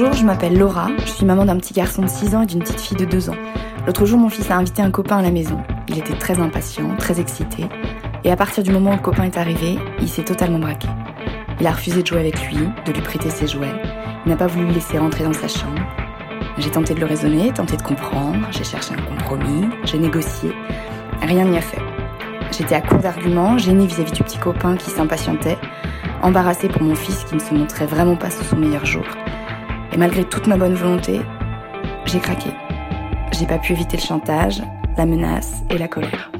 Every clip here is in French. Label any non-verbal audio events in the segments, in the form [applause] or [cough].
Bonjour, je m'appelle Laura, je suis maman d'un petit garçon de 6 ans et d'une petite fille de 2 ans. L'autre jour, mon fils a invité un copain à la maison. Il était très impatient, très excité. Et à partir du moment où le copain est arrivé, il s'est totalement braqué. Il a refusé de jouer avec lui, de lui prêter ses jouets. Il n'a pas voulu le laisser rentrer dans sa chambre. J'ai tenté de le raisonner, tenté de comprendre, j'ai cherché un compromis, j'ai négocié. Rien n'y a fait. J'étais à court d'arguments, gênée vis-à-vis du petit copain qui s'impatientait, embarrassée pour mon fils qui ne se montrait vraiment pas sous son meilleur jour. Et malgré toute ma bonne volonté, j'ai craqué. J'ai pas pu éviter le chantage, la menace et la colère.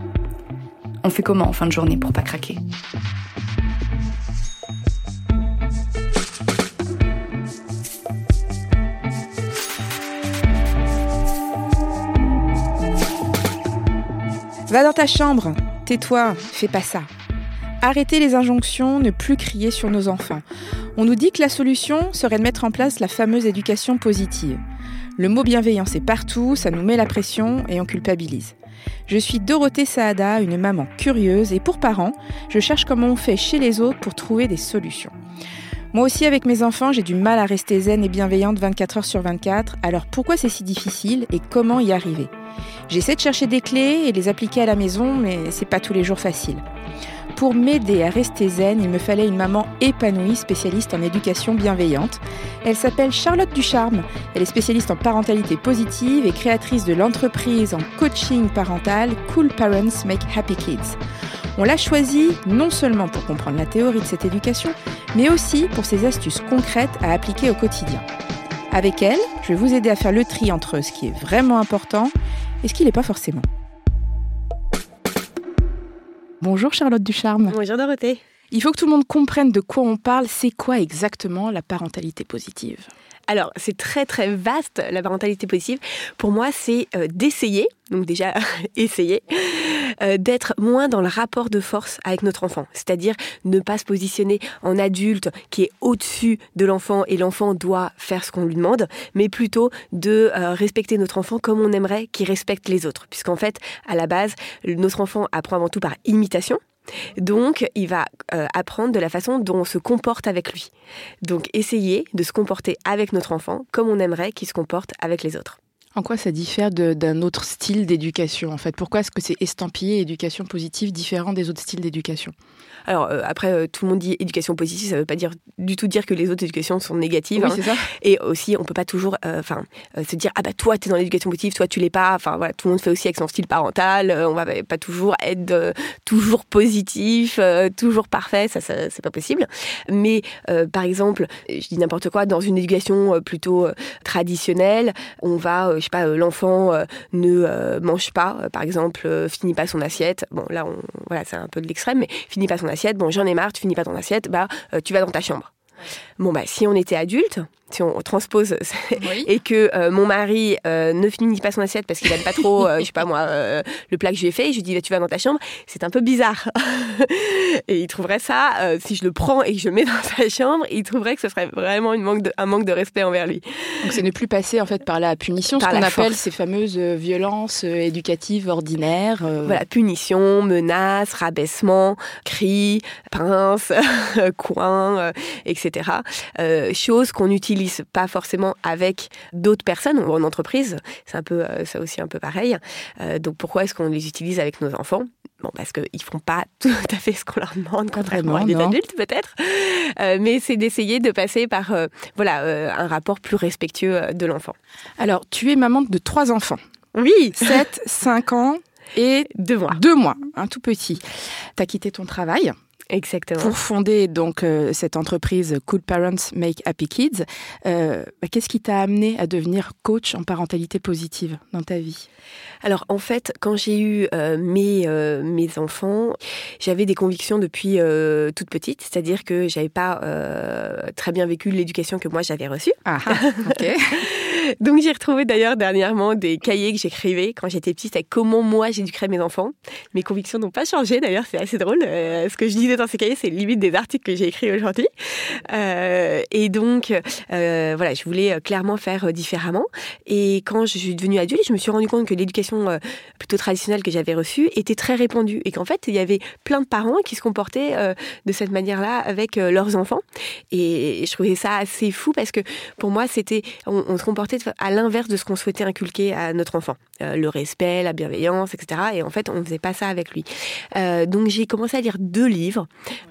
On fait comment en fin de journée pour pas craquer? Va dans ta chambre, tais-toi, fais pas ça. Arrêtez les injonctions, ne plus crier sur nos enfants. On nous dit que la solution serait de mettre en place la fameuse éducation positive. Le mot bienveillance est partout, ça nous met la pression et on culpabilise. Je suis Dorothée Saada, une maman curieuse et pour parents, je cherche comment on fait chez les autres pour trouver des solutions. Moi aussi, avec mes enfants, j'ai du mal à rester zen et bienveillante 24 heures sur 24. Alors pourquoi c'est si difficile et comment y arriver? J'essaie de chercher des clés et les appliquer à la maison, mais c'est pas tous les jours facile. Pour m'aider à rester zen, il me fallait une maman épanouie, spécialiste en éducation bienveillante. Elle s'appelle Charlotte Ducharme. Elle est spécialiste en parentalité positive et créatrice de l'entreprise en coaching parental Cool Parents Make Happy Kids. On l'a choisie non seulement pour comprendre la théorie de cette éducation, mais aussi pour ses astuces concrètes à appliquer au quotidien. Avec elle, je vais vous aider à faire le tri entre ce qui est vraiment important et ce qui n'est pas forcément. Bonjour Charlotte Ducharme. Bonjour Dorothée. Il faut que tout le monde comprenne de quoi on parle. C'est quoi exactement la parentalité positive? Alors, c'est très très vaste la parentalité positive. Pour moi, c'est euh, d'essayer, donc déjà [laughs] essayer, euh, d'être moins dans le rapport de force avec notre enfant. C'est-à-dire ne pas se positionner en adulte qui est au-dessus de l'enfant et l'enfant doit faire ce qu'on lui demande, mais plutôt de euh, respecter notre enfant comme on aimerait qu'il respecte les autres. Puisqu'en fait, à la base, notre enfant apprend avant tout par imitation. Donc, il va euh, apprendre de la façon dont on se comporte avec lui. Donc, essayer de se comporter avec notre enfant comme on aimerait qu'il se comporte avec les autres. En quoi ça diffère d'un autre style d'éducation en fait? Pourquoi est-ce que c'est estampillé éducation positive différent des autres styles d'éducation? Alors euh, après, euh, tout le monde dit éducation positive, ça ne veut pas dire du tout dire que les autres éducations sont négatives. Oui, hein. ça. Et aussi, on peut pas toujours, euh, enfin, se dire ah bah toi tu es dans l'éducation positive, toi tu l'es pas. Enfin voilà, tout le monde fait aussi avec son style parental. on va pas toujours être toujours positif, toujours parfait. Ça, ça c'est pas possible. Mais par exemple, je dis n'importe quoi, dans une éducation plutôt traditionnelle, on va, sais pas, l'enfant ne mange pas, par exemple, finit pas son assiette. Bon là, on, voilà, c'est un peu de l'extrême, mais finit pas son assiette bon j'en ai marre, tu finis pas ton assiette, bah euh, tu vas dans ta chambre. Bon bah si on était adulte, si on transpose [laughs] et que euh, mon mari euh, ne finit pas son assiette parce qu'il aime pas trop, euh, je sais pas moi, le plat que je lui ai fait, je lui dis bah, tu vas dans ta chambre, c'est un peu bizarre. [laughs] et il trouverait ça, si je le prends et que je le mets dans sa chambre, il trouverait que ce serait vraiment une manque de, un manque de respect envers lui. Donc c'est ne plus passer en fait par la punition, ce qu'on appelle ces fameuses violences éducatives ordinaires. Voilà, punition, menace, rabaissement, cris, pince, coin, etc. choses qu'on utilise pas forcément avec d'autres personnes ou en entreprise. C'est un peu euh, ça aussi un peu pareil. Euh, donc pourquoi est-ce qu'on les utilise avec nos enfants? Bon, parce qu'ils font pas [laughs] tout à fait ce qu'on leur demande, contrairement à des adultes peut-être. Euh, mais c'est d'essayer de passer par voilà un rapport plus respectueux de l'enfant. Alors, tu es maman de trois enfants. Oui. 7, 5 [laughs] ans et deux mois. Deux mois, un tout petit. Tu as quitté ton travail. Exactement. Pour fonder donc euh, cette entreprise Cool Parents Make Happy Kids, euh, bah, qu'est-ce qui t'a amené à devenir coach en parentalité positive dans ta vie? Alors en fait, quand j'ai eu euh, mes mes enfants, j'avais des convictions depuis toute petite, c'est-à-dire que j'avais pas très bien vécu l'éducation que moi j'avais reçue. Ah, ok. [laughs] [laughs] Donc j'ai retrouvé d'ailleurs dernièrement des cahiers que j'écrivais quand j'étais petite avec comment moi j'éduquerais mes enfants. Mes convictions n'ont pas changé d'ailleurs, c'est assez drôle. Euh, ce que je disais dans ces cahiers, c'est limite des articles que j'ai écrits aujourd'hui. Euh, et donc euh, voilà, je voulais clairement faire différemment. Et quand je suis devenue adulte, je me suis rendu compte que l'éducation plutôt traditionnelle que j'avais reçue était très répandue et qu'en fait il y avait plein de parents qui se comportaient de cette manière-là avec leurs enfants. Et je trouvais ça assez fou parce que pour moi c'était on, se comportait à l'inverse de ce qu'on souhaitait inculquer à notre enfant. Euh, le respect, la bienveillance, etc. Et en fait, on ne faisait pas ça avec lui. Euh, donc j'ai commencé à lire deux livres.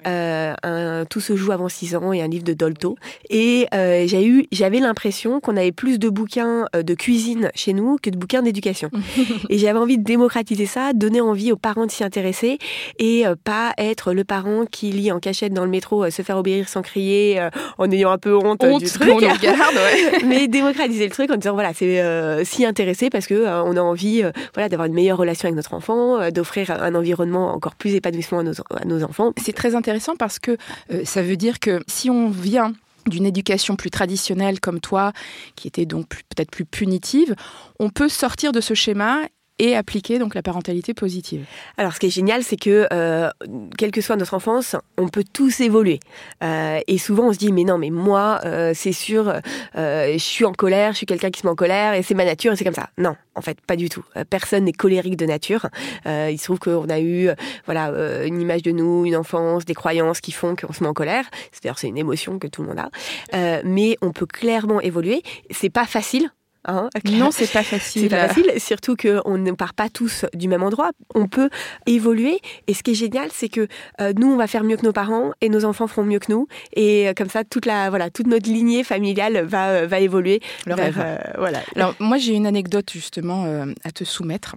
Euh, un, Tout se joue avant 6 ans et un livre de Dolto. Et j'ai eu, j'avais l'impression qu'on avait plus de bouquins de cuisine chez nous que de bouquins d'éducation. [laughs] et j'avais envie de démocratiser ça, donner envie aux parents de s'y intéresser et pas être le parent qui lit en cachette dans le métro, se faire obéir sans crier, en ayant un peu honte, honte du truc. Garde, ouais. [laughs] Mais démocratiser le truc en disant voilà, c'est s'y intéresser parce que on a envie euh, voilà, d'avoir une meilleure relation avec notre enfant, euh, d'offrir un environnement encore plus épanouissant à nos, à nos enfants. C'est très intéressant parce que euh, ça veut dire que si on vient d'une éducation plus traditionnelle comme toi, qui était donc peut-être plus punitive, on peut sortir de ce schéma et appliquer donc la parentalité positive. Alors, ce qui est génial, c'est que euh, quelle que soit notre enfance, on peut tous évoluer. Euh, et souvent, on se dit mais non, mais moi, euh, c'est sûr, je suis en colère, je suis quelqu'un qui se met en colère et c'est ma nature et c'est comme ça. Non, en fait, pas du tout. personne n'est colérique de nature. il se trouve qu'on a eu, voilà, une image de nous, une enfance, des croyances qui font qu'on se met en colère. C'est-à-dire, c'est une émotion que tout le monde a. mais on peut clairement évoluer. C'est pas facile. Hein, non, [laughs] c'est pas facile. C'est pas facile, surtout qu'on ne part pas tous du même endroit. On peut évoluer. Et ce qui est génial, c'est que euh, nous, on va faire mieux que nos parents et nos enfants feront mieux que nous. Et euh, comme ça, toute la voilà, toute notre lignée familiale va euh, va évoluer. voilà. Alors moi, j'ai une anecdote justement à te soumettre.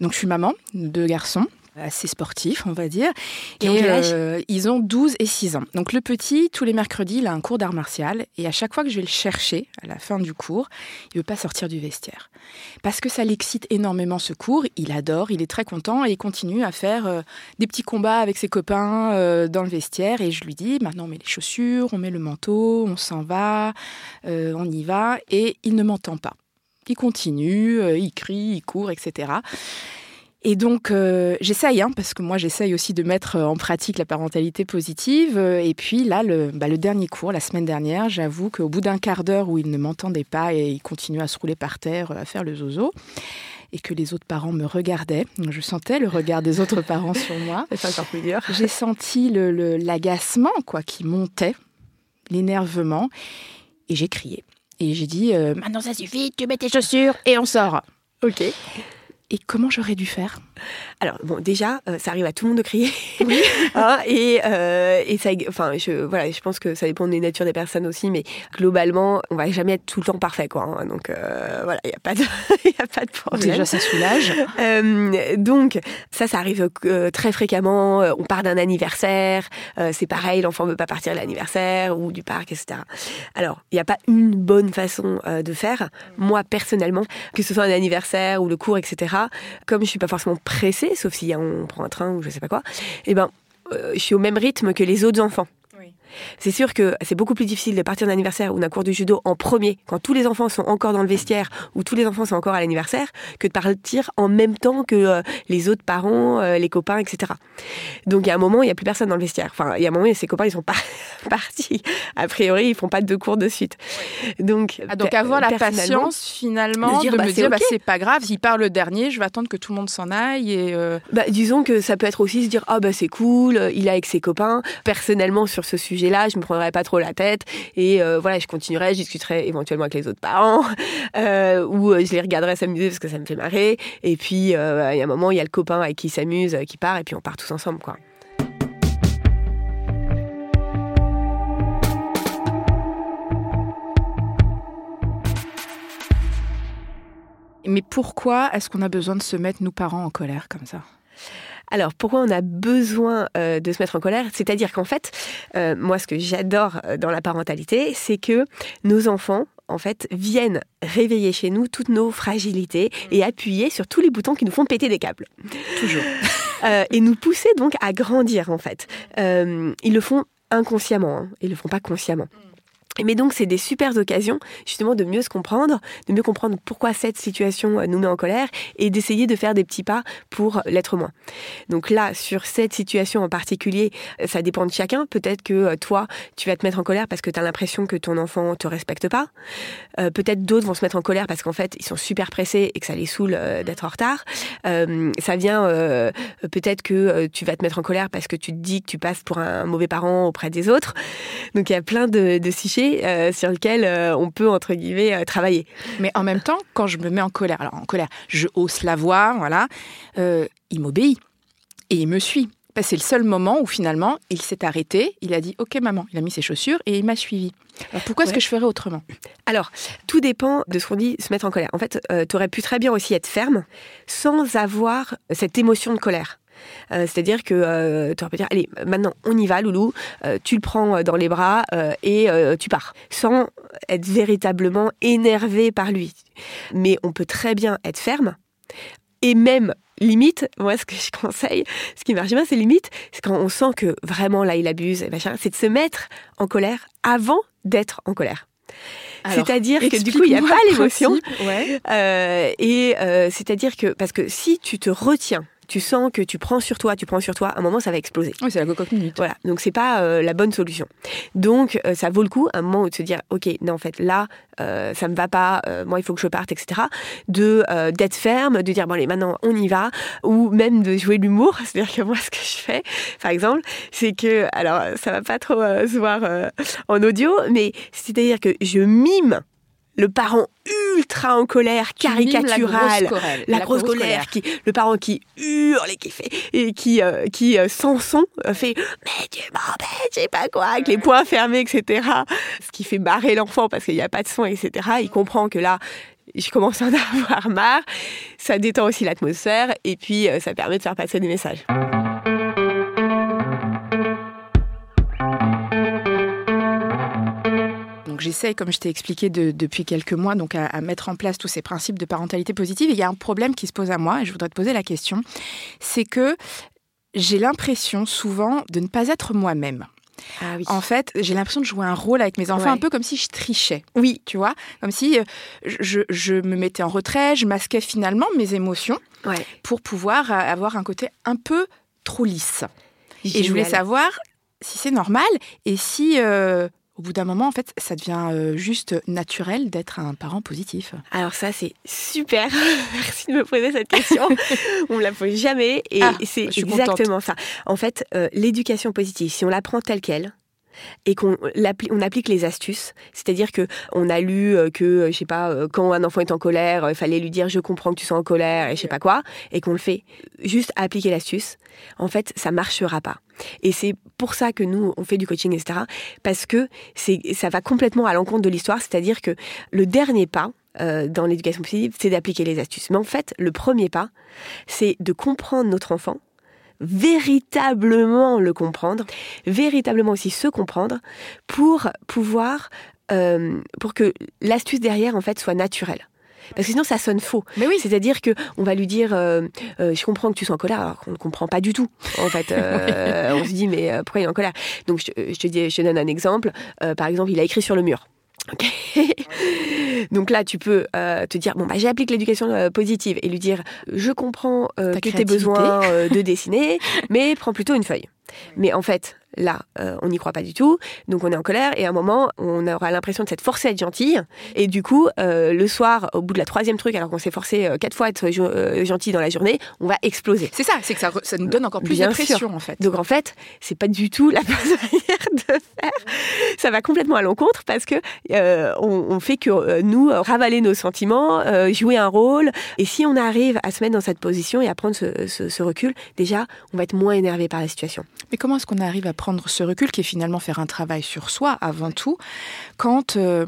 Donc, je suis maman de deux garçons assez sportifs, on va dire. Et, euh, ils ont 12 et 6 ans. Donc le petit, tous les mercredis, il a un cours d'art martial. Et à chaque fois que je vais le chercher, à la fin du cours, il ne veut pas sortir du vestiaire. Parce que ça l'excite énormément ce cours. Il adore, il est très content et il continue à faire euh, des petits combats avec ses copains euh, dans le vestiaire. Et je lui dis, maintenant on met les chaussures, on met le manteau, on s'en va, on y va. Et il ne m'entend pas. Il continue, il crie, il court, etc. Et donc, euh, j'essaye, hein, parce que moi, j'essaye aussi de mettre en pratique la parentalité positive. Et puis là, le, bah, le dernier cours, la semaine dernière, j'avoue qu'au bout d'un quart d'heure où il ne m'entendait pas et il continuait à se rouler par terre, à faire le zozo, et que les autres parents me regardaient, je sentais le regard des autres parents sur moi. [laughs] J'ai senti l'agacement, le, quoi, qui montait, l'énervement, et j'ai crié. Et j'ai dit, euh, maintenant ça suffit, tu mets tes chaussures et on sort. Ok. Et comment j'aurais dû faire? Alors bon, déjà, euh, ça arrive à tout le monde de crier. [laughs] Oui. Hein, [laughs] et, euh, et ça, enfin, je, voilà, je pense que ça dépend des natures des personnes aussi, mais globalement, on va jamais être tout le temps parfait, quoi. Hein. donc euh, voilà, il n'y a pas de, [laughs] a pas de problème. Déjà, ça soulage. donc ça, ça arrive très fréquemment. On part d'un anniversaire, c'est pareil, l'enfant veut pas partir à l'anniversaire ou du parc, etc. Alors, il n'y a pas une bonne façon de faire. Moi, personnellement, que ce soit un anniversaire ou le cours, etc comme je suis pas forcément pressée, sauf si on prend un train ou je sais pas quoi, eh ben, euh, je suis au même rythme que les autres enfants. C'est sûr que c'est beaucoup plus difficile de partir d'un anniversaire ou d'un cours de judo en premier, quand tous les enfants sont encore dans le vestiaire ou tous les enfants sont encore à l'anniversaire, que de partir en même temps que euh, les autres parents, euh, les copains, etc. Donc il y a un moment, il n'y a plus personne dans le vestiaire. Enfin, il y a un moment, ses copains, ils sont pas [laughs] partis. A priori, ils font pas deux cours de suite. Donc, ah, donc avoir la patience finalement de, bah, me dire, bah, c'est pas grave, s'il part le dernier, je vais attendre que tout le monde s'en aille. Et euh, bah, disons que ça peut être aussi se dire, ah bah c'est cool, il est avec ses copains. Personnellement, sur ce sujet là je me prendrais pas trop la tête et euh, voilà, je continuerai, je discuterai éventuellement avec les autres parents [laughs] euh, ou euh, je les regarderai s'amuser parce que ça me fait marrer. Et puis il y a un moment, il y a le copain avec qui s'amuse, qui part et puis on part tous ensemble, quoi. Mais pourquoi est-ce qu'on a besoin de se mettre, nous parents, en colère comme ça? Alors, pourquoi on a besoin euh, de se mettre en colère? C'est-à-dire qu'en fait, euh, moi, ce que j'adore euh, dans la parentalité, c'est que nos enfants, en fait, viennent réveiller chez nous toutes nos fragilités et appuyer sur tous les boutons qui nous font péter des câbles. Toujours. [laughs] et nous pousser donc à grandir, en fait. ils le font inconsciemment, hein, ils le font pas consciemment. Mais donc, c'est des super occasions, justement, de mieux se comprendre, de mieux comprendre pourquoi cette situation euh, nous met en colère et d'essayer de faire des petits pas pour l'être moins. Donc là, sur cette situation en particulier, euh, ça dépend de chacun. Peut-être que euh, toi, tu vas te mettre en colère parce que tu as l'impression que ton enfant te respecte pas. Peut-être d'autres vont se mettre en colère parce qu'en fait, ils sont super pressés et que ça les saoule d'être en retard. ça vient peut-être que tu vas te mettre en colère parce que tu te dis que tu passes pour un mauvais parent auprès des autres. Donc il y a plein de, de euh, sur lequel euh, on peut, entre guillemets, euh, travailler. Mais en même temps, quand je me mets en colère, alors en colère, je hausse la voix, voilà, il m'obéit et il me suit. C'est le seul moment où finalement il s'est arrêté, il a dit Ok maman, il a mis ses chaussures et il m'a suivi. Alors pourquoi est-ce que je ferais autremment Alors, tout dépend de ce qu'on dit se mettre en colère. En fait, tu aurais pu très bien aussi être ferme sans avoir cette émotion de colère. Euh, c'est-à-dire que euh, tu aurais pu dire, allez, maintenant on y va, loulou, euh, tu le prends dans les bras et tu pars, sans être véritablement énervé par lui. Mais on peut très bien être ferme et même limite, moi ce que je conseille, ce qui marche bien, c'est limite, c'est quand on sent que vraiment là il abuse, c'est de se mettre en colère avant d'être en colère. C'est-à-dire que du coup, il n'y a pas l'émotion. et c'est-à-dire que, parce que si tu te retiens tu sens que tu prends sur toi, tu prends sur toi, à un moment ça va exploser. Oui, c'est la cocotte minute. Voilà, donc c'est pas euh, la bonne solution. Donc euh, ça vaut le coup, à un moment de se dire, ok, non en fait là, euh, ça me va pas, moi il faut que je parte, etc. De d'être ferme, de dire bon allez maintenant on y va, ou même de jouer l'humour. [laughs] C'est-à-dire que moi ce que je fais, par exemple, c'est que alors ça va pas trop se voir en audio, mais c'est-à-dire que je mime le parent ultra en colère, caricatural, la grosse, colère, qui, le parent qui hurle et qui fait et qui euh, qui euh, sans son euh, fait mais tu m'embêtes, je sais pas quoi, avec les poings fermés, etc. Ce qui fait barrer l'enfant parce qu'il n'y a pas de son, etc. Il comprend que là je commence à en [laughs] avoir marre. Ça détend aussi l'atmosphère et puis ça permet de faire passer des messages. J'essaie, comme je t'ai expliqué depuis quelques mois, donc à, mettre en place tous ces principes de parentalité positive. il y a un problème qui se pose à moi, et je voudrais te poser la question, c'est que j'ai l'impression souvent de ne pas être moi-même. Ah en fait, j'ai l'impression de jouer un rôle avec mes enfants, un peu comme si je trichais. Oui. Tu vois Comme si euh, je, me mettais en retrait, je masquais finalement mes émotions pour pouvoir avoir un côté un peu trop lisse. Et je voulais savoir si c'est normal et si euh, au bout d'un moment, en fait, ça devient euh, juste naturel d'être un parent positif. Alors ça, c'est super. [laughs] Merci de me poser cette question. [laughs] on ne la pose jamais et ah, c'est exactement ça. En fait, euh, l'éducation positive, si on l'apprend telle qu'elle, et qu'on on applique les astuces, c'est-à-dire que on a lu euh, que je sais pas quand un enfant est en colère, il fallait lui dire je comprends que tu sois en colère et je sais pas quoi et qu'on le fait juste appliquer l'astuce, en fait, ça marchera pas. Et c'est pour ça que nous, on fait du coaching, etc. Parce que ça va complètement à l'encontre de l'histoire, c'est-à-dire que le dernier pas, euh, dans l'éducation positive, c'est d'appliquer les astuces. Mais en fait, le premier pas, c'est de comprendre notre enfant, véritablement le comprendre, véritablement aussi se comprendre, pour pouvoir, euh, pour que l'astuce derrière, en fait, soit naturelle. Parce que sinon, ça sonne faux. Mais oui. C'est-à-dire que on va lui dire, euh, euh, je comprends que tu sois en colère, alors qu'on ne comprend pas du tout. En fait, [laughs] on se dit, mais pourquoi il est en colère? Donc, je, te dis, je te donne un exemple. par exemple, il a écrit sur le mur. [laughs] Donc là, tu peux te dire, bon, bah, j'applique l'éducation positive et lui dire, je comprends que tu as besoin de [laughs] dessiner, mais prends plutôt une feuille. Mais en fait, Là, euh, on n'y croit pas du tout, donc on est en colère et à un moment, on aura l'impression de s'être forcé à être gentil. Et du coup, euh, le soir, au bout de la troisième truc, alors qu'on s'est forcé euh, quatre fois à être gentil dans la journée, on va exploser. C'est ça, c'est que ça, ça, nous donne encore plus de pression en fait. Donc en fait, c'est pas du tout la [laughs] bonne manière de faire. Ça va complètement à l'encontre parce que on, fait que nous ravaler nos sentiments, jouer un rôle. Et si on arrive à se mettre dans cette position et à prendre ce, ce recul, déjà, on va être moins énervé par la situation. Mais comment est-ce qu'on arrive à prendre ce recul qui est finalement faire un travail sur soi avant tout. Quand euh,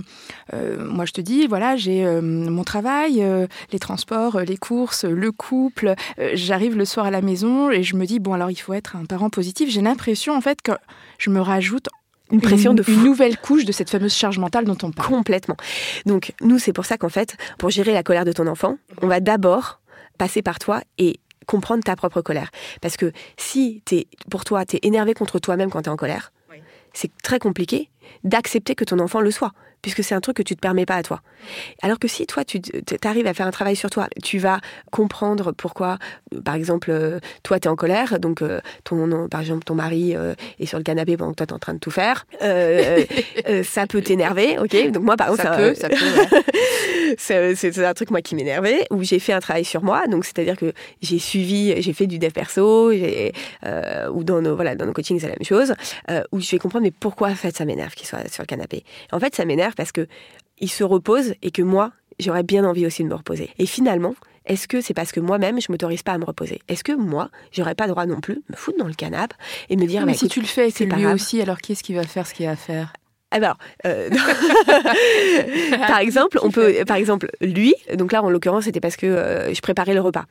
euh, moi je te dis, voilà, j'ai euh, mon travail, les transports, les courses, le couple, j'arrive le soir à la maison et je me dis, bon alors il faut être un parent positif. J'ai l'impression en fait que je me rajoute une pression de une nouvelle couche de cette fameuse charge mentale dont on parle. Complètement. Donc nous, c'est pour ça qu'en fait, pour gérer la colère de ton enfant, on va d'abord passer par toi et comprendre ta propre colère. Parce que si es, pour toi, tu es énervé contre toi-même quand tu es en colère, c'est très compliqué d'accepter que ton enfant le soit puisque c'est un truc que tu te permets pas à toi. Alors que si toi, tu arrives à faire un travail sur toi, tu vas comprendre pourquoi, par exemple, euh, toi, tu es en colère, donc euh, ton, par exemple, ton mari euh, est sur le canapé pendant que toi, tu es en train de tout faire. [laughs] ça peut t'énerver, ok? Donc moi, par exemple, ça, peut, ça peut, [laughs] c'est un truc, moi, qui m'énervait, où j'ai fait un travail sur moi, donc c'est-à-dire que j'ai suivi, j'ai fait du dev perso, ou dans nos, voilà, dans nos coachings, c'est la même chose, où je vais comprendre, mais pourquoi, en fait, ça m'énerve qu'il soit sur le canapé? En fait, ça m'énerve parce que il se repose et que moi, j'aurais bien envie aussi de me reposer. Et finalement, est-ce que c'est parce que moi-même, je m'autorise pas à me reposer? Est-ce que moi, j'aurais pas droit non plus de me foutre dans le canapé et me dire, mais bah, si tu le fais, c'est lui aussi, alors qui est-ce qui va faire ce qu'il a à faire? Alors, euh, [laughs] [laughs] par exemple, on peut, par exemple, lui, donc là en l'occurrence c'était parce que euh, je préparais le repas.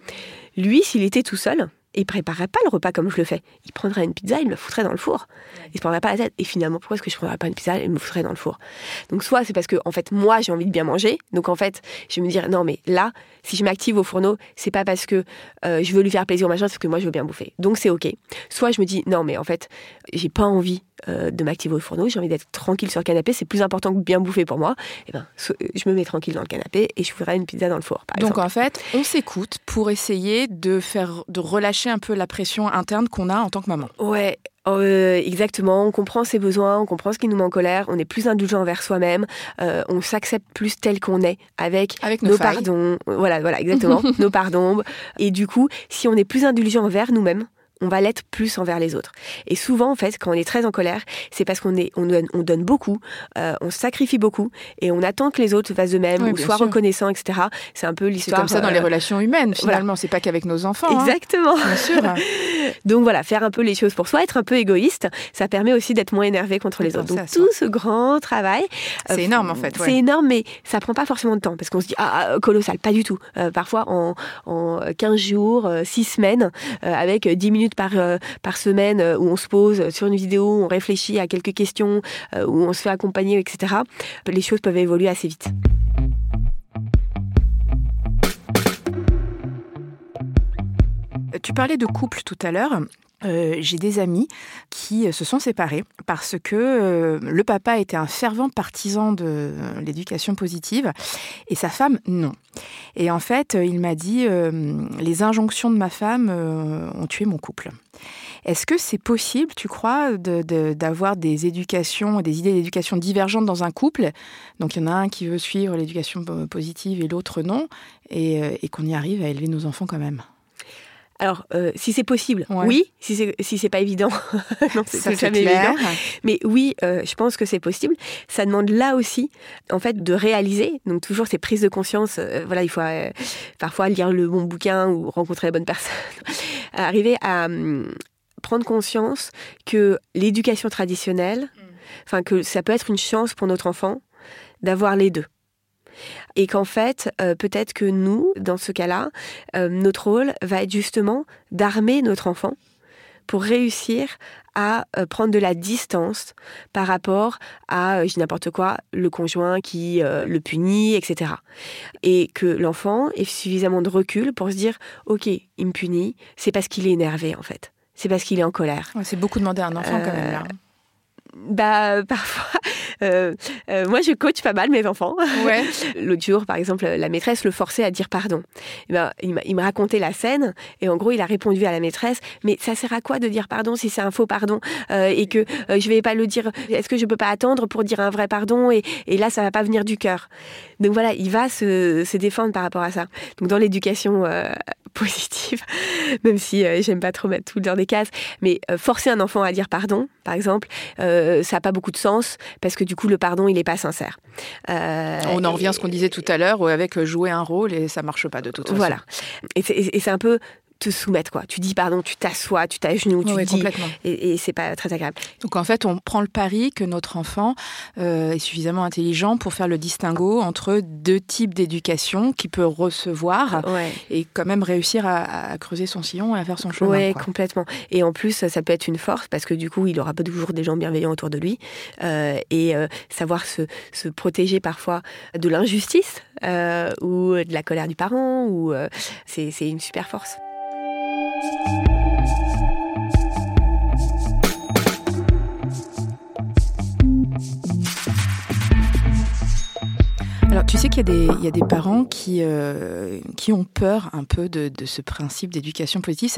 Lui, s'il était tout seul, il préparerait pas le repas comme je le fais. Il prendrait une pizza, il me foutrait dans le four. Il se prendrait pas la tête. Et finalement, pourquoi est-ce que je prendrais pas une pizza et me foutrait dans le four? Donc soit c'est parce que en fait moi j'ai envie de bien manger. Donc en fait je vais me dire non mais là si je m'active au fourneau c'est pas parce que euh, je veux lui faire plaisir machin, c'est parce que moi je veux bien bouffer. Donc c'est ok. Soit je me dis non mais en fait j'ai pas envie euh, de m'activer au fourneau, j'ai envie d'être tranquille sur le canapé, c'est plus important que bien bouffer pour moi. Et eh ben, je me mets tranquille dans le canapé et je ferai une pizza dans le four. Donc en fait, on s'écoute pour essayer de faire, de relâcher un peu la pression interne qu'on a en tant que maman. Ouais, euh, exactement, on comprend ses besoins, on comprend ce qui nous met en colère, on est plus indulgent envers soi-même, euh, on s'accepte plus tel qu'on est avec, avec nos, pardons, voilà, voilà, exactement, [laughs] nos pardons. Et du coup, si on est plus indulgent envers nous-mêmes, on va l'être plus envers les autres. Et souvent, en fait, quand on est très en colère, c'est parce qu'on est, on donne, on donne beaucoup, euh, on sacrifie beaucoup, et on attend que les autres fassent de même ou soient reconnaissants, etc. C'est un peu l'histoire. C'est comme ça dans les euh, relations humaines, finalement. C'est pas qu'avec nos enfants. Hein. Exactement. Bien sûr. [laughs] Donc voilà, faire un peu les choses pour soi, être un peu égoïste, ça permet aussi d'être moins énervé contre les autres. Donc tout ce grand travail. Euh, c'est énorme en fait. C'est énorme, mais ça prend pas forcément de temps parce qu'on se dit ah, ah colossal, pas du tout. parfois en, en 15 jours, 6 semaines, avec 10 minutes par, euh, par semaine euh, où on se pose sur une vidéo, on réfléchit à quelques questions, euh, où on se fait accompagner, etc., les choses peuvent évoluer assez vite. Tu parlais de couple tout à l'heure. Euh, j'ai des amis qui euh, se sont séparés parce que euh, le papa était un fervent partisan de l'éducation positive et sa femme non. Et en fait, il m'a dit les injonctions de ma femme ont tué mon couple. Est-ce que c'est possible, tu crois, d'avoir des éducations, des idées d'éducation divergentes dans un couple? Donc il y en a un qui veut suivre l'éducation positive et l'autre non, et qu'on y arrive à élever nos enfants quand même alors, euh, si c'est possible, oui. Si c'est si c'est pas évident, [laughs] non, c'est jamais évident. Mais oui, euh, je pense que c'est possible. Ça demande là aussi, en fait, de réaliser. Donc toujours ces prises de conscience. Euh, voilà, il faut parfois lire le bon bouquin ou rencontrer la bonne personne. [laughs] Arriver à hum, prendre conscience que l'éducation traditionnelle, mm. enfin que ça peut être une chance pour notre enfant d'avoir les deux et qu'en fait, euh, peut-être que nous, dans ce cas-là, euh, notre rôle va être justement d'armer notre enfant pour réussir à euh, prendre de la distance par rapport à, je n'importe quoi, le conjoint qui le punit, etc. Et que l'enfant ait suffisamment de recul pour se dire, ok, il me punit, c'est parce qu'il est énervé en fait. C'est parce qu'il est en colère. c'est beaucoup demander à un enfant quand même. Là. Bah parfois, [laughs] euh, euh, moi je coach pas mal mes enfants. Ouais. [laughs] L'autre jour, par exemple, la maîtresse le forçait à dire pardon. Et eh ben, il m'a raconté la scène et en gros il a répondu à la maîtresse, mais ça sert à quoi de dire pardon si c'est un faux pardon euh, et que je vais pas le dire. Est-ce que je peux pas attendre pour dire un vrai pardon et, et là ça va pas venir du cœur. Donc voilà, il va se, se, défendre par rapport à ça. Donc dans l'éducation [laughs] positive, même si j'aime pas trop mettre tout dans des cases, mais forcer un enfant à dire pardon, par exemple. Euh, ça n'a pas beaucoup de sens parce que du coup, le pardon, il n'est pas sincère. Euh, On en revient à ce qu'on disait tout à l'heure avec jouer un rôle et ça marche pas de toute façon. Voilà. Et c'est un peu te soumettre quoi. Tu dis pardon, tu t'assois, tu t'agenouilles, tu dis complètement. et, et c'est pas très agréable. Donc en fait, on prend le pari que notre enfant euh, est suffisamment intelligent pour faire le distinguo entre deux types d'éducation qu'il peut recevoir et quand même réussir à, creuser son sillon et à faire son chemin. Oui, complètement. Et en plus, ça peut être une force parce que du coup, il aura pas toujours des gens bienveillants autour de lui euh, et euh, savoir se, se, protéger parfois de l'injustice ou de la colère du parent ou c'est une super force. Alors, tu sais qu'il y, a des parents euh, qui, ont peur un peu de, ce principe d'éducation positive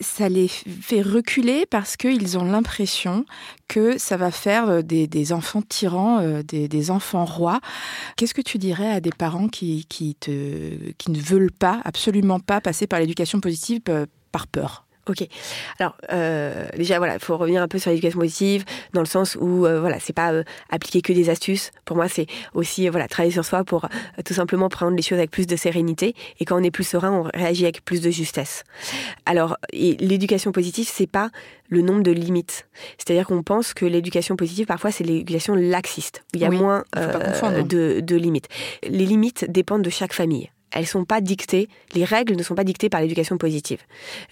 ça les fait reculer parce qu'ils ont l'impression que ça va faire des, des enfants tyrans, euh, des, des, enfants rois. Qu'est-ce que tu dirais à des parents qui, qui, te, qui ne veulent pas, absolument pas passer par l'éducation positive euh, par peur? Ok. Alors euh, déjà voilà, il faut revenir un peu sur l'éducation positive dans le sens où euh, voilà, c'est pas euh, appliquer que des astuces. Pour moi, c'est aussi voilà travailler sur soi pour euh, tout simplement prendre les choses avec plus de sérénité et quand on est plus serein, on réagit avec plus de justesse. Alors l'éducation positive, c'est pas le nombre de limites. C'est-à-dire qu'on pense que l'éducation positive, parfois, c'est l'éducation laxiste, où il y a Oui, moins de limites. Les limites dépendent de chaque famille. Elles sont pas dictées, les règles ne sont pas dictées par l'éducation positive.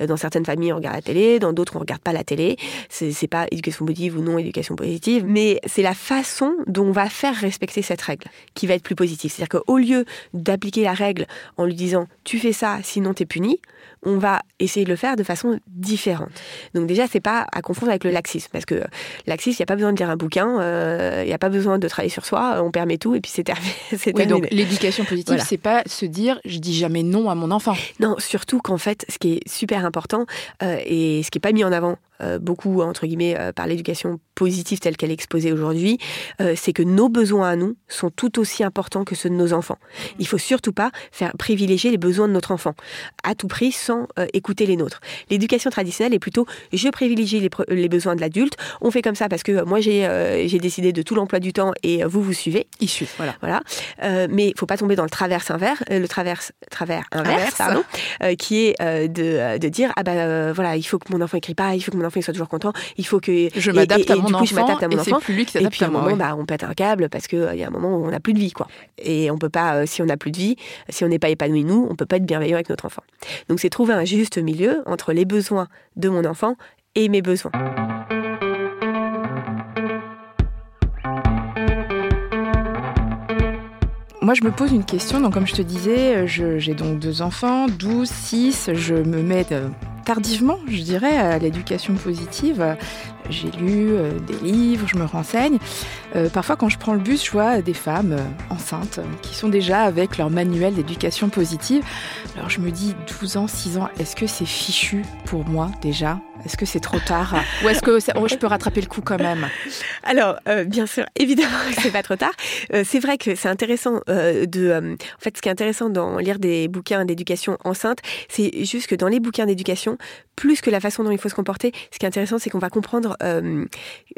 Euh, Dans certaines familles, on regarde la télé, dans d'autres, on regarde pas la télé. C'est c'est pas éducation positive ou non éducation positive, mais c'est la façon dont on va faire respecter cette règle qui va être plus positive. C'est-à-dire qu'au lieu d'appliquer la règle en lui disant tu fais ça, sinon t'es puni, on va essayer de le faire de façon différente. Donc déjà, c'est pas à confondre avec le laxisme, parce que laxisme, il n'y a pas besoin de lire un bouquin, euh, il n'y a pas besoin de travailler sur soi, on permet tout et puis c'est terminé. [laughs] c'est Oui, terminé. donc l'éducation positive, Voilà. c'est pas se dire je dis jamais non à mon enfant. Non, surtout qu'en fait, ce qui est super important euh, et ce qui n'est pas mis en avant euh, beaucoup, entre guillemets, euh, par l'éducation positive telle qu'elle est exposée aujourd'hui, euh, c'est que nos besoins à nous sont tout aussi importants que ceux de nos enfants. Il faut surtout pas faire privilégier les besoins de notre enfant à tout prix sans euh, écouter les nôtres. L'éducation traditionnelle est plutôt je privilégie les, besoins de l'adulte, on fait comme ça parce que euh, moi j'ai euh, j'ai décidé de tout l'emploi du temps et vous vous suivez. Il suit, voilà. Voilà. Euh, mais il faut pas tomber dans le traverse inverse, le traverse, travers inverse, Inverse. pardon, qui est de, de dire ah euh, voilà, il faut que mon enfant écrit pas, il faut que mon enfant soit toujours content, il faut que Je m'adapte à et mon enfant à et c'est plus lui qui Et s'adapte puis à à un moi. moment, oui. bah, on pète un câble parce qu'il y a un moment où on n'a plus de vie, quoi. Et on peut pas, si on n'a plus de vie, si on n'est pas épanoui nous, on peut pas être bienveillant avec notre enfant. Donc c'est un juste milieu entre les besoins de mon enfant et mes besoins. Moi, je me pose une question. Donc, comme je te disais, je- j'ai donc deux enfants, 12, 6. Je me mets euh, tardivement, je dirais, à l'éducation positive. J'ai lu euh, des livres, je me renseigne. Euh, parfois, quand je prends le bus, je vois des femmes euh, enceintes qui sont déjà avec leur manuel d'éducation positive. Alors, je me dis, 12 ans, 6 ans, est-ce que c'est fichu pour moi déjà? Est-ce que c'est trop tard? [laughs] Ou est-ce que ça- oh, je peux rattraper le coup quand même? Alors, euh, bien sûr, [laughs] évidemment que c'est pas trop tard. Euh, c'est vrai que c'est intéressant euh, de. en fait, ce qui est intéressant dans lire des bouquins d'éducation enceinte, c'est juste que dans les bouquins d'éducation, plus que la façon dont il faut se comporter, ce qui est intéressant, c'est qu'on va comprendre euh,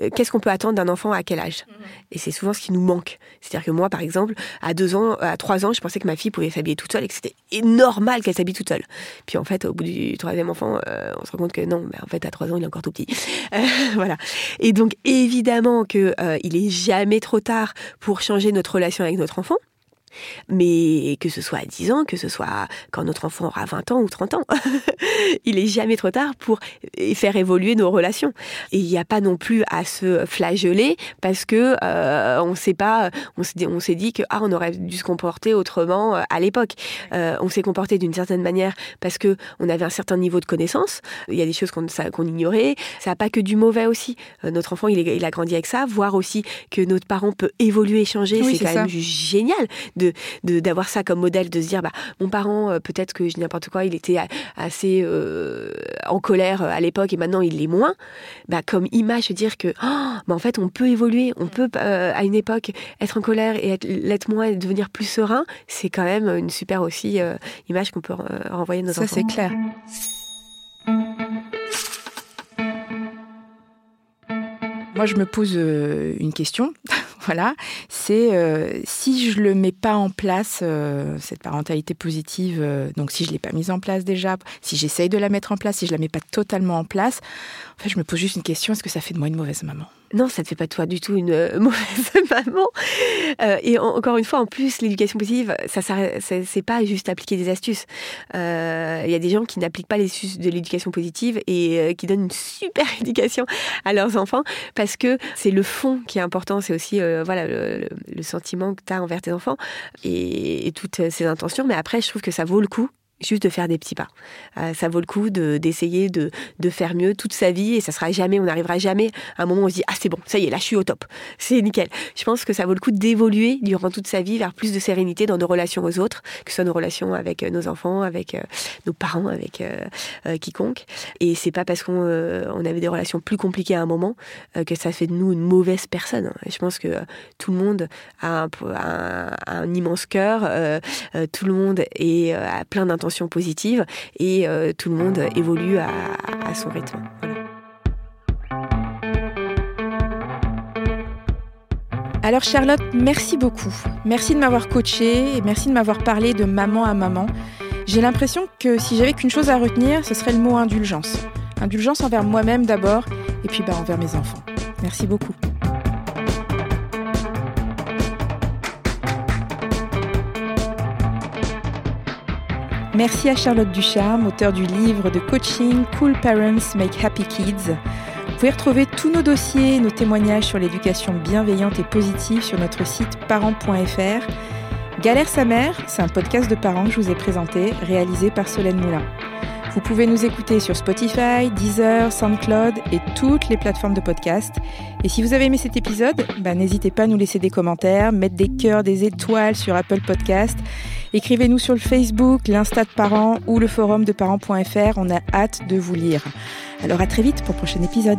euh, qu'est-ce qu'on peut attendre d'un enfant à quel âge. Et c'est souvent ce qui nous manque. C'est-à-dire que moi, par exemple, à deux ans, à trois ans, je pensais que ma fille pouvait s'habiller toute seule et que c'était normal qu'elle s'habille toute seule. Puis en fait, au bout du troisième enfant, euh, on se rend compte que non, mais en fait, à trois ans, il est encore tout petit. [laughs] Euh, voilà. Et donc, évidemment que euh, il est jamais trop tard pour changer notre relation avec notre enfant. Mais que ce soit à 10 ans, que ce soit quand notre enfant aura 20 ans ou 30 ans, [laughs] il est jamais trop tard pour faire évoluer nos relations. Et il n'y a pas non plus à se flageller parce que euh, on sait pas, on s'est dit, on s'est dit que ah on aurait dû se comporter autrement euh, à l'époque. Euh, on s'est comporté d'une certaine manière parce que on avait un certain niveau de connaissance. Il y a des choses qu'on ça- qu'on ignorait. Ça n'a pas que du mauvais aussi. Euh, notre enfant il, est- il a grandi avec ça. Voir aussi que notre parent peut évoluer, changer, Oui, c'est c'est quand ça. même juste génial de d'avoir ça comme modèle, de se dire bah mon parent euh, peut-être que je dis n'importe quoi, il était assez euh, en colère euh, à l'époque et maintenant il l'est moins. Bah comme image, dire que oh, bah, en fait on peut évoluer, on peut euh, à une époque être en colère et être, l'être moins et devenir plus serein, c'est quand même une super aussi euh, image qu'on peut renvoyer à nos Ça, enfants. c'est clair. Moi, je me pose une question. [laughs] voilà, c'est euh, si je le mets pas en place euh, cette parentalité positive. euh, donc, si je l'ai pas mise en place déjà, si j'essaye de la mettre en place, si je la mets pas totalement en place, en fait, je me pose juste une question est-ce que ça fait de moi une mauvaise maman? Non, ça ne fait pas toi du tout une euh, [laughs] mauvaise maman. Euh, et en- encore une fois, en plus, l'éducation positive, ça, s'arrête- c'est pas juste appliquer des astuces. Euh, Il y a des gens qui n'appliquent pas les astuces de l'éducation positive et euh, qui donnent une super [laughs] éducation à leurs enfants parce que c'est le fond qui est important. C'est aussi voilà le sentiment que tu as envers tes enfants et, et toutes ces intentions. Mais après, je trouve que ça vaut le coup juste de faire des petits pas. Euh, ça vaut le coup d'essayer de, de, faire mieux toute sa vie et ça sera jamais, on n'arrivera jamais à un moment où on se dit ah c'est bon, ça y est, là je suis au top, [laughs] c'est nickel. Je pense que ça vaut le coup d'évoluer durant toute sa vie vers plus de sérénité dans nos relations aux autres, que ce soit nos relations avec euh, nos enfants, avec euh, nos parents, avec quiconque. Et c'est pas parce qu'on on avait des relations plus compliquées à un moment que ça fait de nous une mauvaise personne. je pense que tout le monde a un, immense cœur, tout le monde est, a plein d'intentions positive et euh, tout le monde évolue à, son rythme. Alors Charlotte, merci beaucoup. Merci de m'avoir coachée et merci de m'avoir parlé de maman à maman. J'ai l'impression que si j'avais qu'une chose à retenir, ce serait le mot indulgence. Indulgence envers moi-même d'abord et puis bah, envers mes enfants. Merci beaucoup. Merci à Charlotte Ducharme, auteure du livre de coaching Cool Parents Make Happy Kids. Vous pouvez retrouver tous nos dossiers, nos témoignages sur l'éducation bienveillante et positive sur notre site parents.fr. Galère sa mère, c'est un podcast de parents que je vous ai présenté, réalisé par Solène Moulin. Vous pouvez nous écouter sur Spotify, Deezer, SoundCloud et toutes les plateformes de podcast. Et si vous avez aimé cet épisode, bah, n'hésitez pas à nous laisser des commentaires, mettre des cœurs, des étoiles sur Apple Podcast. Écrivez-nous sur le Facebook, l'Insta de parents ou le forum de parents.fr. On a hâte de vous lire. Alors à très vite pour le prochain épisode.